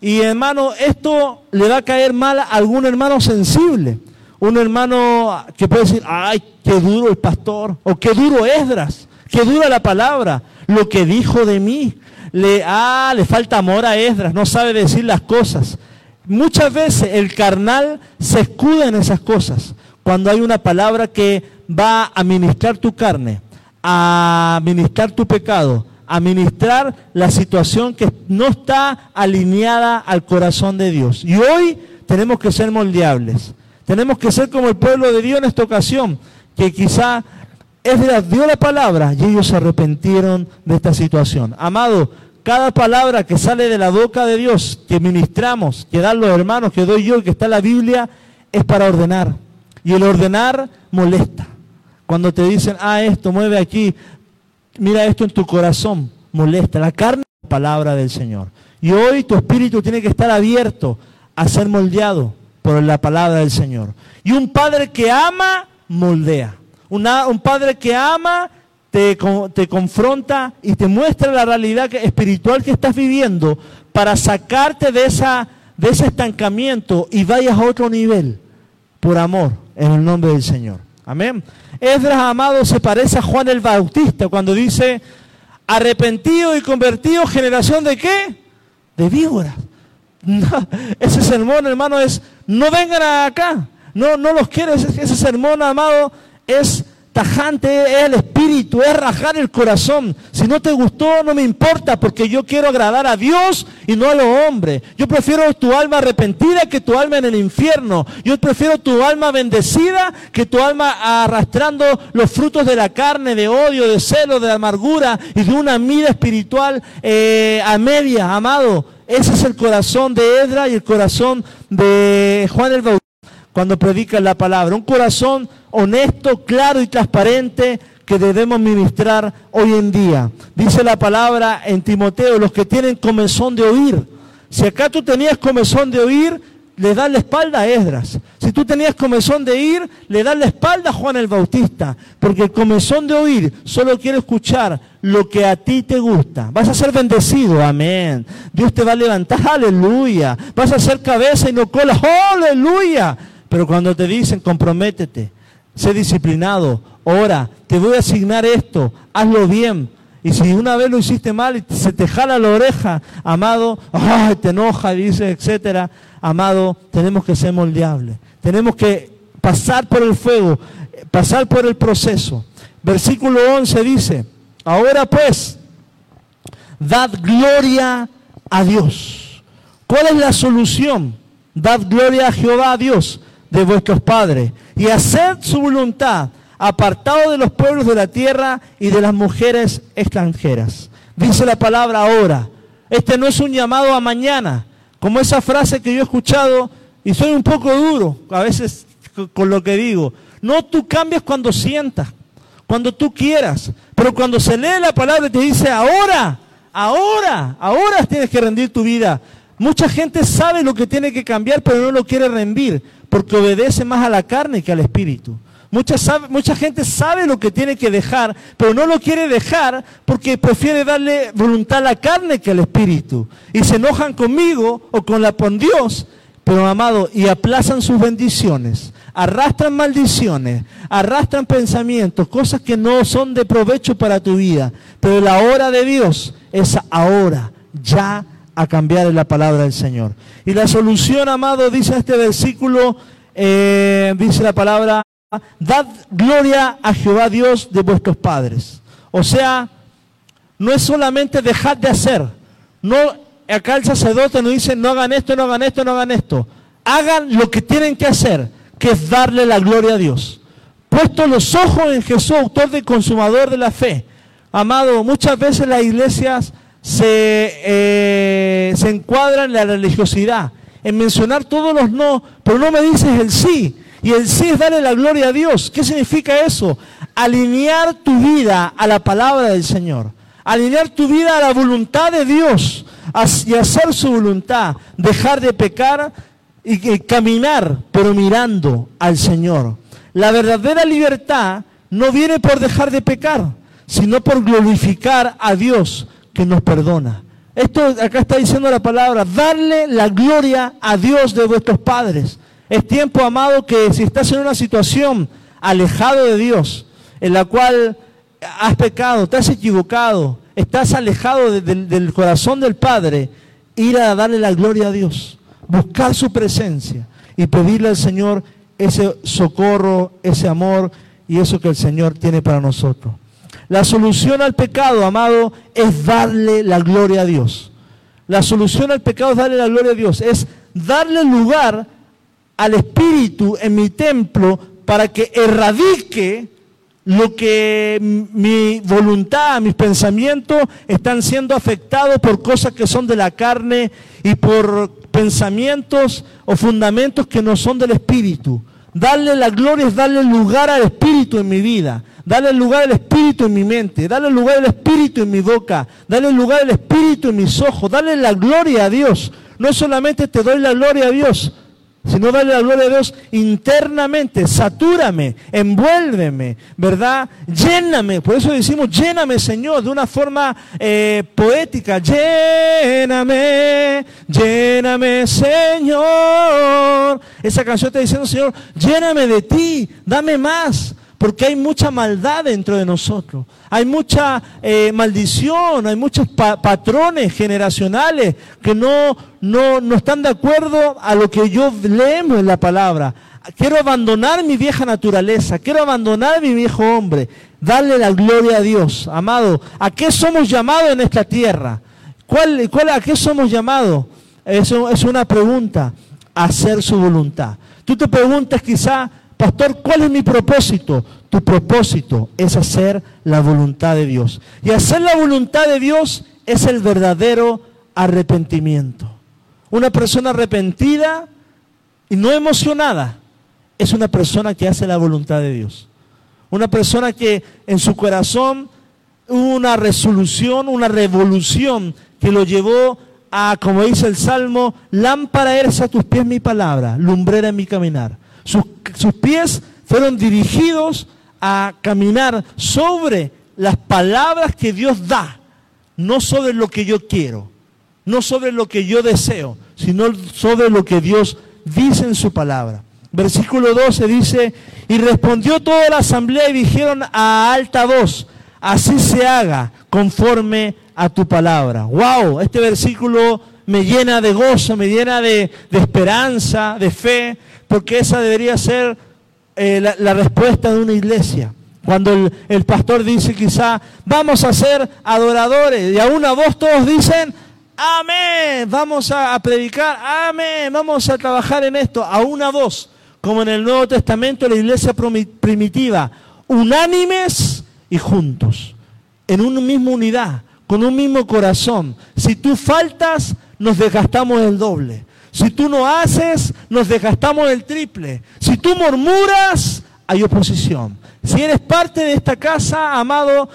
Y hermano, esto le va a caer mal a algún hermano sensible. Un hermano que puede decir, ay, qué duro el pastor, o qué duro Esdras, qué dura la palabra lo que dijo de mí. Le, ah, le falta amor a Esdras, no sabe decir las cosas. Muchas veces el carnal se escuda en esas cosas. Cuando hay una palabra que va a ministrar tu carne, a ministrar tu pecado, a ministrar la situación que no está alineada al corazón de Dios. Y hoy tenemos que ser moldeables. Tenemos que ser como el pueblo de Dios en esta ocasión, que quizá Esdras dio la palabra y ellos se arrepintieron de esta situación. Amado, cada palabra que sale de la boca de Dios, que ministramos, que dan los hermanos, que doy yo, que está en la Biblia, es para ordenar. Y el ordenar molesta. Cuando te dicen, ah, esto, mueve aquí, mira esto en tu corazón, molesta. La carne es la palabra del Señor. Y hoy tu espíritu tiene que estar abierto a ser moldeado por la palabra del Señor. Y un padre que ama, moldea un padre que ama, te, te, confronta y te muestra la realidad espiritual que estás viviendo para sacarte de, esa, de ese estancamiento y vayas a otro nivel por amor en el nombre del Señor. Amén. Esdras, amado, se parece a Juan el Bautista cuando dice, arrepentido y convertido, generación de qué? De víboras. [laughs] ese sermón, hermano, es, no vengan acá. No, no los quiero. ese sermón, amado, es tajante, es el espíritu, es rajar el corazón. Si no te gustó, no me importa, porque yo quiero agradar a Dios y no a los hombres. Yo prefiero tu alma arrepentida que tu alma en el infierno. Yo prefiero tu alma bendecida que tu alma arrastrando los frutos de la carne, de odio, de celo, de amargura y de una vida espiritual eh, a media, amado. Ese es el corazón de Edra y el corazón de Juan el Bautista cuando predica la palabra. Un corazón honesto, claro y transparente que debemos ministrar hoy en día. Dice la palabra en Timoteo, los que tienen comezón de oír. Si acá tú tenías comezón de oír, le das la espalda a Esdras. Si tú tenías comezón de ir, le das la espalda a Juan el Bautista. Porque el comezón de oír solo quiere escuchar lo que a ti te gusta. Vas a ser bendecido, amén. Dios te va a levantar, aleluya. Vas a ser cabeza y no cola, aleluya. Pero cuando te dicen comprométete, sé disciplinado, ora, te voy a asignar esto, hazlo bien. Y si una vez lo hiciste mal y se te jala la oreja, amado, te enoja, dice, etcétera, amado, tenemos que ser moldeables. Tenemos que pasar por el fuego, pasar por el proceso. Versículo 11 dice, ahora pues, dad gloria a Dios. ¿Cuál es la solución? Dad gloria a Jehová, a Dios de vuestros padres y haced su voluntad, apartado de los pueblos de la tierra y de las mujeres extranjeras. Dice la palabra ahora. Este no es un llamado a mañana, como esa frase que yo he escuchado y soy un poco duro a veces con lo que digo. No, tú cambias cuando sientas, cuando tú quieras, pero cuando se lee la palabra te dice ahora, ahora, ahora tienes que rendir tu vida. Mucha gente sabe lo que tiene que cambiar, pero no lo quiere rendir porque obedece más a la carne que al espíritu. Mucha, gente sabe lo que tiene que dejar, pero no lo quiere dejar porque prefiere darle voluntad a la carne que al espíritu. Y se enojan conmigo o con, la, con Dios, pero amado, y aplazan sus bendiciones, arrastran maldiciones, arrastran pensamientos, cosas que no son de provecho para tu vida. Pero la hora de Dios es ahora, ya a cambiar la palabra del Señor. Y la solución, amado, dice este versículo, eh, dice la palabra, dad gloria a Jehová Dios de vuestros padres. O sea, no es solamente dejar de hacer. No, acá el sacerdote nos dice, no hagan esto, no hagan esto, no hagan esto. Hagan lo que tienen que hacer, que es darle la gloria a Dios. Puesto los ojos en Jesús, autor y consumador de la fe. Amado, muchas veces las iglesias se, eh, se encuadran en la religiosidad, en mencionar todos los no, pero no me dices el sí. Y el sí es darle la gloria a Dios. ¿Qué significa eso? Alinear tu vida a la palabra del Señor. Alinear tu vida a la voluntad de Dios y hacer su voluntad. Dejar de pecar y caminar, pero mirando al Señor. La verdadera libertad no viene por dejar de pecar, sino por glorificar a Dios que nos perdona. Esto acá está diciendo la palabra, darle la gloria a Dios de vuestros padres. Es tiempo, amado, que si estás en una situación alejado de Dios, en la cual has pecado, te has equivocado, estás alejado del corazón del Padre, ir a darle la gloria a Dios, buscar su presencia y pedirle al Señor ese socorro, ese amor y eso que el Señor tiene para nosotros. La solución al pecado, amado, es darle la gloria a Dios. La solución al pecado es darle la gloria a Dios, es darle lugar al Espíritu en mi templo para que erradique lo que mi voluntad, mis pensamientos están siendo afectados por cosas que son de la carne y por pensamientos o fundamentos que no son del Espíritu. Darle la gloria es darle lugar al Espíritu en mi vida. Darle lugar al Espíritu en mi mente, darle lugar al Espíritu en mi boca, darle lugar al Espíritu en mis ojos, darle la gloria a Dios. No solamente te doy la gloria a Dios, sino darle la gloria a Dios internamente, satúrame, envuélveme, ¿verdad? Lléname, por eso decimos, lléname Señor, de una forma eh, poética, lléname, lléname Señor. Esa canción está diciendo, Señor, lléname de ti, dame más, porque hay mucha maldad dentro de nosotros. Hay mucha eh, maldición, hay muchos patrones generacionales que no, no, no están de acuerdo a lo que yo leemos en la palabra. Quiero abandonar mi vieja naturaleza, quiero abandonar mi viejo hombre, darle la gloria a Dios. Amado, ¿a qué somos llamados en esta tierra? ¿Cuál, cuál, ¿A qué somos llamados? Eso es una pregunta, hacer su voluntad. Tú te preguntas quizá, Pastor, ¿cuál es mi propósito? Tu propósito es hacer la voluntad de Dios. Y hacer la voluntad de Dios es el verdadero arrepentimiento. Una persona arrepentida y no emocionada es una persona que hace la voluntad de Dios. Una persona que en su corazón hubo una resolución, una revolución que lo llevó a, como dice el Salmo, lámpara eres a tus pies mi palabra, lumbrera en mi caminar. Sus, pies fueron dirigidos a caminar sobre las palabras que Dios da, no sobre lo que yo quiero, no sobre lo que yo deseo, sino sobre lo que Dios dice en su palabra. Versículo 12 dice, y respondió toda la asamblea y dijeron a alta voz, así se haga conforme a tu palabra. ¡Wow! Este versículo me llena de gozo, me llena de, de esperanza, de fe, porque esa debería ser eh, la, respuesta de una iglesia. Cuando el, pastor dice quizá, vamos a ser adoradores, y a una voz todos dicen, amén, vamos a, predicar, amén, vamos a trabajar en esto, a una voz, como en el Nuevo Testamento, la iglesia primitiva, unánimes y juntos, en una misma unidad, con un mismo corazón. Si tú faltas, nos desgastamos el doble. Si tú no haces, nos desgastamos el triple. Si tú murmuras, hay oposición. Si eres parte de esta casa, amado,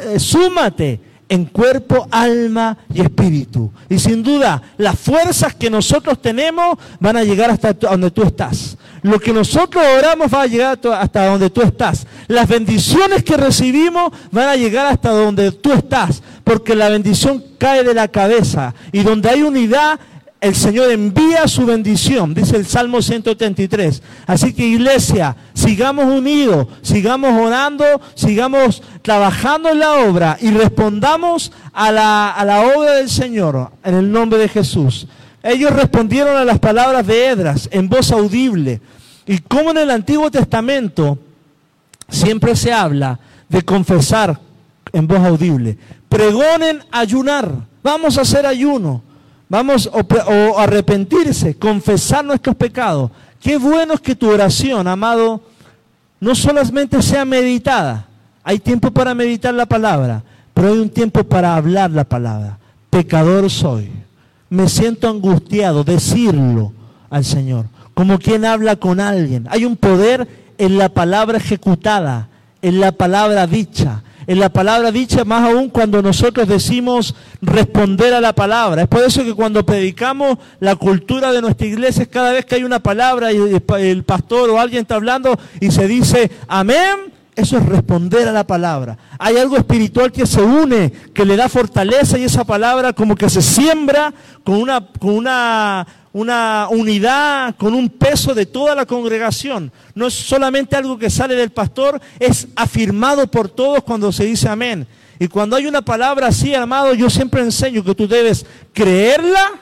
eh, súmate en cuerpo, alma y espíritu. Y sin duda, las fuerzas que nosotros tenemos van a llegar hasta donde tú estás. Lo que nosotros oramos va a llegar hasta donde tú estás. Las bendiciones que recibimos van a llegar hasta donde tú estás, porque la bendición cae de la cabeza. Y donde hay unidad, el Señor envía su bendición, dice el Salmo 133. Así que iglesia, sigamos unidos, sigamos orando, sigamos trabajando en la obra y respondamos a la, a la obra del Señor en el nombre de Jesús. Ellos respondieron a las palabras de Edras en voz audible. Y como en el Antiguo Testamento siempre se habla de confesar en voz audible. Pregonen ayunar. Vamos a hacer ayuno. Vamos o, arrepentirse, confesar nuestros pecados. Qué bueno es que tu oración, amado, no solamente sea meditada. Hay tiempo para meditar la palabra, pero hay un tiempo para hablar la palabra. Pecador soy. Me siento angustiado, decirlo al Señor, como quien habla con alguien. Hay un poder en la palabra ejecutada, en la palabra dicha en la palabra dicha, más aún cuando nosotros decimos responder a la palabra. Es por eso que cuando predicamos la cultura de nuestra iglesia, es cada vez que hay una palabra y el pastor o alguien está hablando y se dice amén, eso es responder a la palabra. Hay algo espiritual que se une, que le da fortaleza y esa palabra como que se siembra con una, con una una unidad con un peso de toda la congregación. No es solamente algo que sale del pastor, es afirmado por todos cuando se dice amén. Y cuando hay una palabra así, amado, yo siempre enseño que tú debes creerla,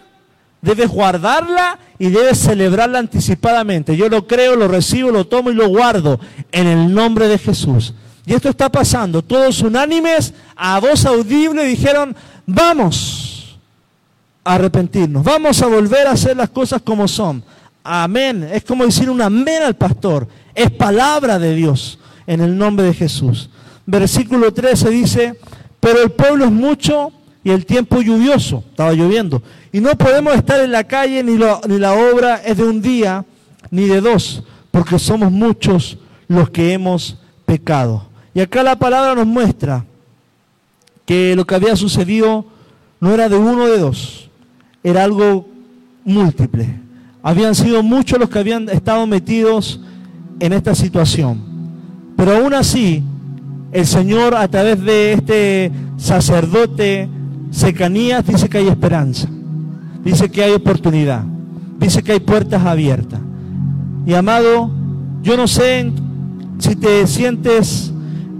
debes guardarla y debes celebrarla anticipadamente. Yo lo creo, lo recibo, lo tomo y lo guardo en el nombre de Jesús. Y esto está pasando. Todos unánimes, a voz audible, dijeron, vamos arrepentirnos. Vamos a volver a hacer las cosas como son. Amén. Es como decir un amén al pastor. Es palabra de Dios en el nombre de Jesús. Versículo 13 dice, pero el pueblo es mucho y el tiempo lluvioso. Estaba lloviendo. Y no podemos estar en la calle ni, ni la obra es de un día ni de dos, porque somos muchos los que hemos pecado. Y acá la palabra nos muestra que lo que había sucedido no era de uno de dos, era algo múltiple. Habían sido muchos los que habían estado metidos en esta situación. Pero aún así, el Señor a través de este sacerdote Secanías dice que hay esperanza, dice que hay oportunidad, dice que hay puertas abiertas. Y amado, yo no sé si te sientes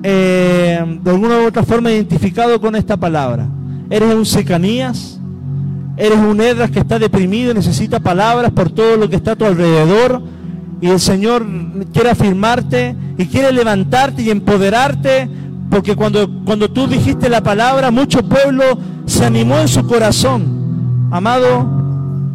eh, de alguna u otra forma identificado con esta palabra. ¿Eres un Secanías? Eres un Edras que está deprimido y necesita palabras por todo lo que está a tu alrededor. Y el Señor quiere afirmarte y quiere levantarte y empoderarte. Porque cuando, cuando tú dijiste la palabra, mucho pueblo se animó en su corazón. Amado,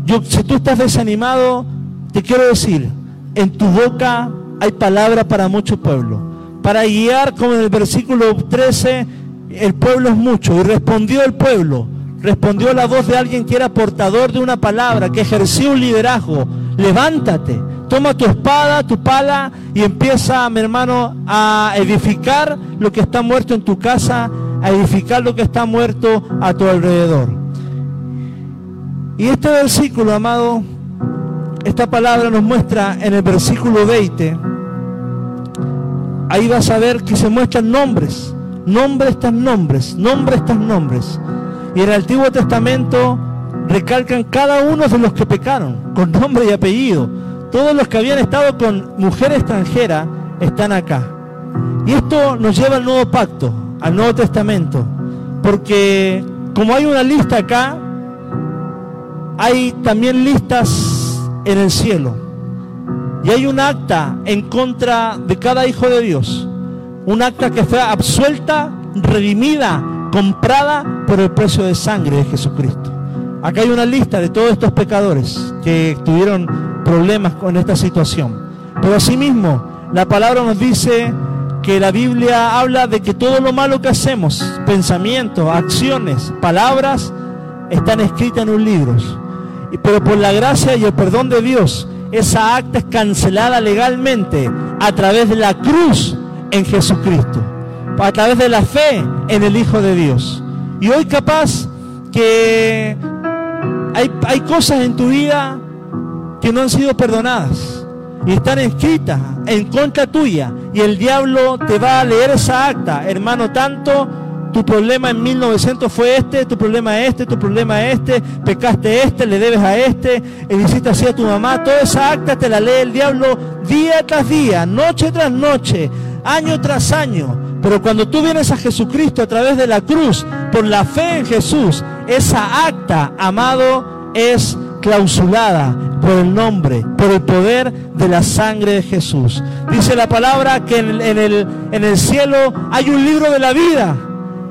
yo, si tú estás desanimado, te quiero decir, en tu boca hay palabra para mucho pueblo. Para guiar, como en el versículo 13, el pueblo es mucho. Y respondió el pueblo respondió la voz de alguien que era portador de una palabra, que ejerció un liderazgo. Levántate, toma tu espada, tu pala y empieza, mi hermano, a edificar lo que está muerto en tu casa, a edificar lo que está muerto a tu alrededor. Y este versículo, amado, esta palabra nos muestra en el versículo 20, ahí vas a ver que se muestran nombres, nombres tras nombres, nombres tras nombres. Y en el Antiguo Testamento recalcan cada uno de los que pecaron, con nombre y apellido. Todos los que habían estado con mujer extranjera están acá. Y esto nos lleva al nuevo pacto, al Nuevo Testamento. Porque como hay una lista acá, hay también listas en el cielo. Y hay un acta en contra de cada hijo de Dios. Un acta que fue absuelta, redimida, comprada por el precio de sangre de Jesucristo. Acá hay una lista de todos estos pecadores que tuvieron problemas con esta situación. Pero asimismo, la palabra nos dice que la Biblia habla de que todo lo malo que hacemos, pensamientos, acciones, palabras, están escritas en un libro. Pero por la gracia y el perdón de Dios, esa acta es cancelada legalmente a través de la cruz en Jesucristo a través de la fe en el Hijo de Dios. Y hoy capaz que hay, hay cosas en tu vida que no han sido perdonadas. y están escritas en contra tuya y el diablo te va a leer esa acta, hermano, tanto tu problema en 1900 fue este, tu problema es este, tu problema es este, pecaste este, le debes a este, le hiciste así a tu mamá, toda esa acta te la lee el diablo día tras día, noche tras noche, año tras año. Pero cuando tú vienes a Jesucristo a través de la cruz, por la fe en Jesús, esa acta, amado, es clausulada por el nombre, por el poder de la sangre de Jesús. Dice la palabra que en el, en el cielo hay un libro de la vida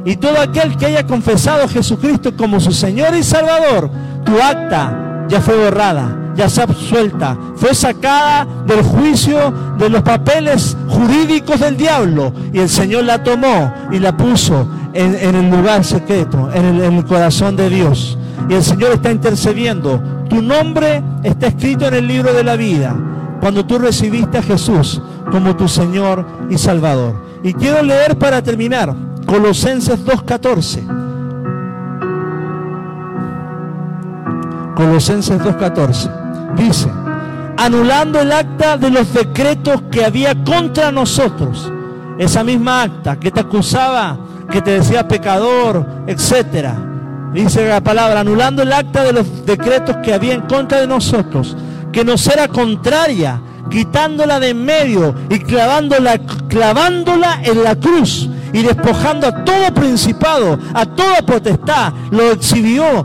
y todo aquel que haya confesado a Jesucristo como su Señor y Salvador, tu acta ya fue borrada, ya se absuelta, fue sacada del juicio de los papeles jurídicos del diablo y el Señor la tomó y la puso en, el lugar secreto, en el, en el corazón de Dios. Y el Señor está intercediendo. Tu nombre está escrito en el libro de la vida cuando tú recibiste a Jesús como tu Señor y Salvador. Y quiero leer para terminar Colosenses 2.14. Colosenses 2.14. Dice, anulando el acta de los decretos que había contra nosotros. Esa misma acta que te acusaba, que te decía pecador, etcétera. Dice la palabra, anulando el acta de los decretos que había en contra de nosotros, que nos era contraria, quitándola de en medio y clavándola, clavándola en la cruz y despojando a todo principado, a toda potestad, lo exhibió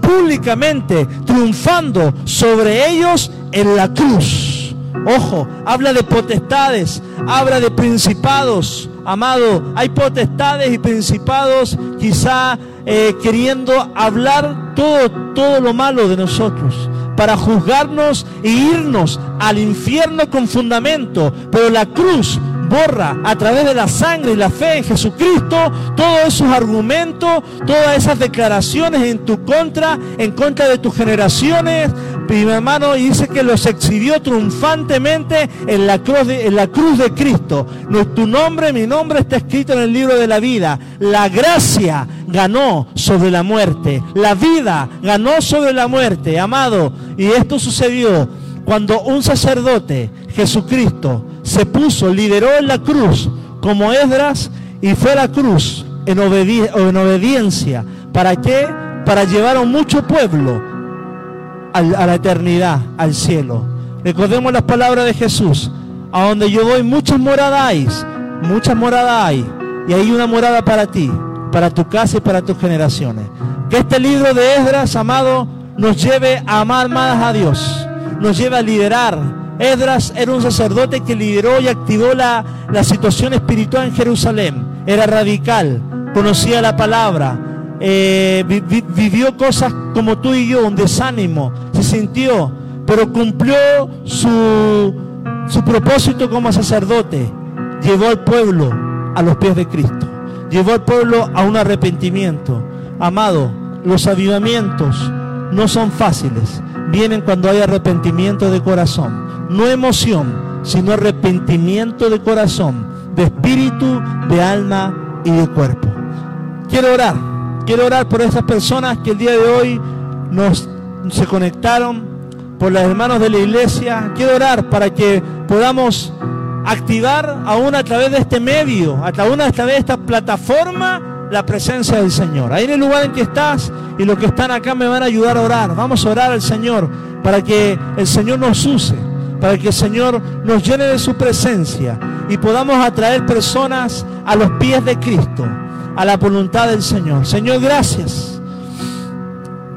públicamente, triunfando sobre ellos en la cruz. Ojo, habla de potestades, habla de principados. Amado, hay potestades y principados quizá eh, queriendo hablar todo, todo lo malo de nosotros para juzgarnos e irnos al infierno con fundamento. Pero la cruz borra a través de la sangre y la fe en Jesucristo todos esos argumentos, todas esas declaraciones en tu contra, en contra de tus generaciones. Mi hermano y dice que los exhibió triunfantemente en la cruz de, en la cruz de Cristo. Tu nombre, mi nombre está escrito en el libro de la vida. La gracia ganó sobre la muerte. La vida ganó sobre la muerte, amado. Y esto sucedió cuando un sacerdote, Jesucristo, se puso, lideró en la cruz como Esdras y fue a la cruz en, en obediencia. ¿Para qué? Para llevar a mucho pueblo a, la eternidad, al cielo. Recordemos las palabras de Jesús. A donde yo voy, muchas moradas hay. Muchas moradas hay. Y hay una morada para ti, para tu casa y para tus generaciones. Que este libro de Esdras, amado, nos lleve a amar más a Dios. Nos lleve a liderar Edras era un sacerdote que lideró y activó la, situación espiritual en Jerusalén. Era radical, conocía la palabra, eh, vivió cosas como tú y yo, un desánimo, se sintió, pero cumplió su, su propósito como sacerdote. Llevó al pueblo a los pies de Cristo. Llevó al pueblo a un arrepentimiento. Amado, los avivamientos no son fáciles. Vienen cuando hay arrepentimiento de corazón no emoción, sino arrepentimiento de corazón, de espíritu, de alma y de cuerpo. Quiero orar, quiero orar por esas personas que el día de hoy nos se conectaron, por los hermanos de la iglesia. Quiero orar para que podamos activar aún a través de este medio, a través de esta plataforma, la presencia del Señor. Ahí en el lugar en que estás y los que están acá me van a ayudar a orar. Vamos a orar al Señor para que el Señor nos use para que el Señor nos llene de su presencia y podamos atraer personas a los pies de Cristo, a la voluntad del Señor. Señor, gracias.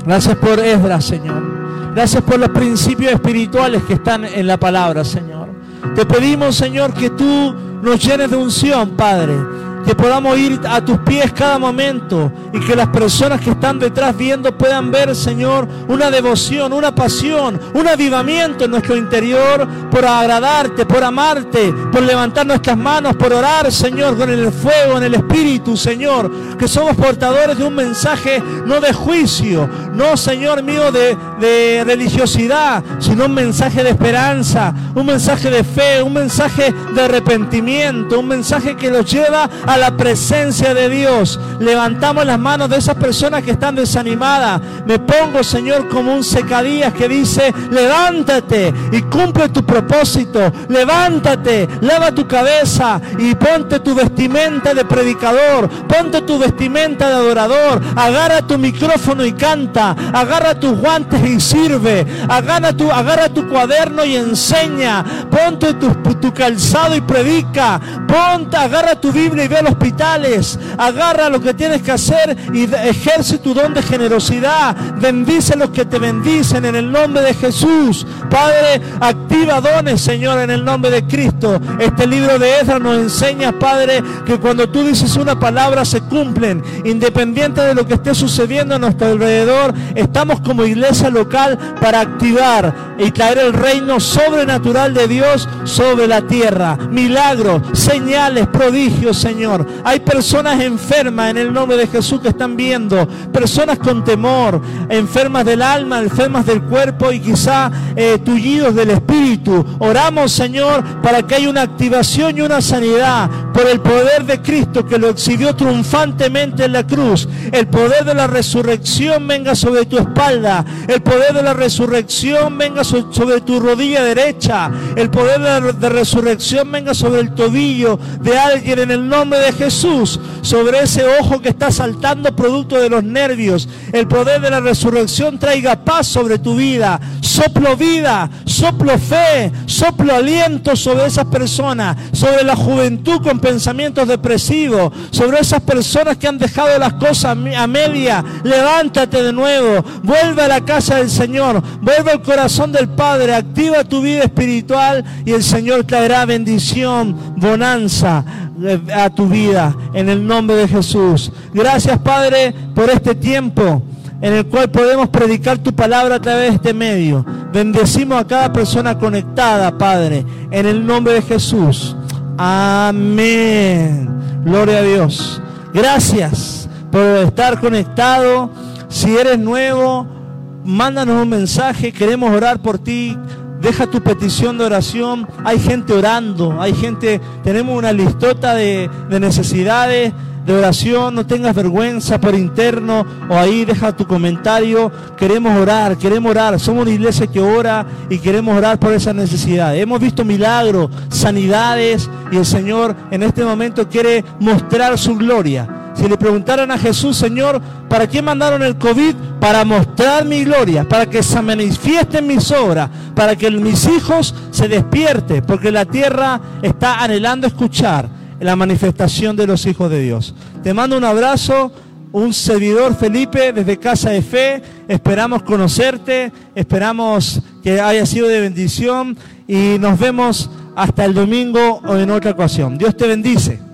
Gracias por Esdras, Señor. Gracias por los principios espirituales que están en la palabra, Señor. Te pedimos, Señor, que tú nos llenes de unción, Padre que podamos ir a tus pies cada momento y que las personas que están detrás viendo puedan ver, Señor, una devoción, una pasión, un avivamiento en nuestro interior por agradarte, por amarte, por levantar nuestras manos, por orar, Señor, con el fuego, en el Espíritu, Señor, que somos portadores de un mensaje no de juicio, no, Señor mío, de, religiosidad, sino un mensaje de esperanza, un mensaje de fe, un mensaje de arrepentimiento, un mensaje que los lleva a la presencia de Dios. Levantamos las manos de esas personas que están desanimadas. Me pongo, Señor, como un secadías que dice, levántate y cumple tu propósito. Levántate, lava tu cabeza y ponte tu vestimenta de predicador. Ponte tu vestimenta de adorador. Agarra tu micrófono y canta. Agarra tus guantes y sirve. Agarra tu, agarra tu cuaderno y enseña. Ponte tu, calzado y predica. Ponte, agarra tu Biblia y ve a los hospitales. Agarra lo que tienes que hacer y ejerce tu don de generosidad. Bendice a los que te bendicen en el nombre de Jesús. Padre, activa dones, Señor, en el nombre de Cristo. Este libro de Ezra nos enseña, Padre, que cuando tú dices una palabra se cumplen. Independiente de lo que esté sucediendo a nuestro alrededor, estamos como iglesia local para activar y traer el reino sobrenatural de Dios sobre la tierra. Milagros, señales, prodigios, Señor. Hay personas enfermas en el nombre de Jesús que están viendo, personas con temor, enfermas del alma, enfermas del cuerpo y quizá eh, tullidos del espíritu. Oramos, Señor, para que haya una activación y una sanidad por el poder de Cristo que lo exhibió triunfantemente en la cruz. El poder de la resurrección venga sobre tu espalda. El poder de la resurrección venga sobre tu rodilla derecha. El poder de resurrección venga sobre el tobillo de alguien en el nombre de Jesús. Sobre ese ojo que está saltando producto de los nervios. El poder de la resurrección traiga paz sobre tu vida. Soplo vida, soplo fe, soplo aliento sobre esas personas. Sobre la juventud con pensamientos depresivos. Sobre esas personas que han dejado las cosas a media. Levántate de nuevo. Vuelve a la casa del Señor. Vuelve al corazón del Padre. Activa tu vida espiritual y el Señor traerá bendición, bonanza eh, a tu vida en el nombre de Jesús. Gracias Padre por este tiempo en el cual podemos predicar tu palabra a través de este medio. Bendecimos a cada persona conectada, Padre, en el nombre de Jesús. Amén. Gloria a Dios. Gracias por estar conectado. Si eres nuevo, mándanos un mensaje. Queremos orar por ti. Deja tu petición de oración. Hay gente orando. Hay gente, tenemos una listota de, de necesidades de oración, no tengas vergüenza por interno o ahí deja tu comentario. Queremos orar, queremos orar. Somos una iglesia que ora y queremos orar por esa necesidad. Hemos visto milagros, sanidades y el Señor en este momento quiere mostrar su gloria. Si le preguntaran a Jesús, Señor, ¿para qué mandaron el COVID? Para mostrar mi gloria, para que se manifiesten mis obras, para que mis hijos se despierten, porque la tierra está anhelando escuchar la manifestación de los hijos de Dios. Te mando un abrazo, un servidor Felipe desde Casa de Fe. Esperamos conocerte, esperamos que haya sido de bendición y nos vemos hasta el domingo o en otra ocasión. Dios te bendice.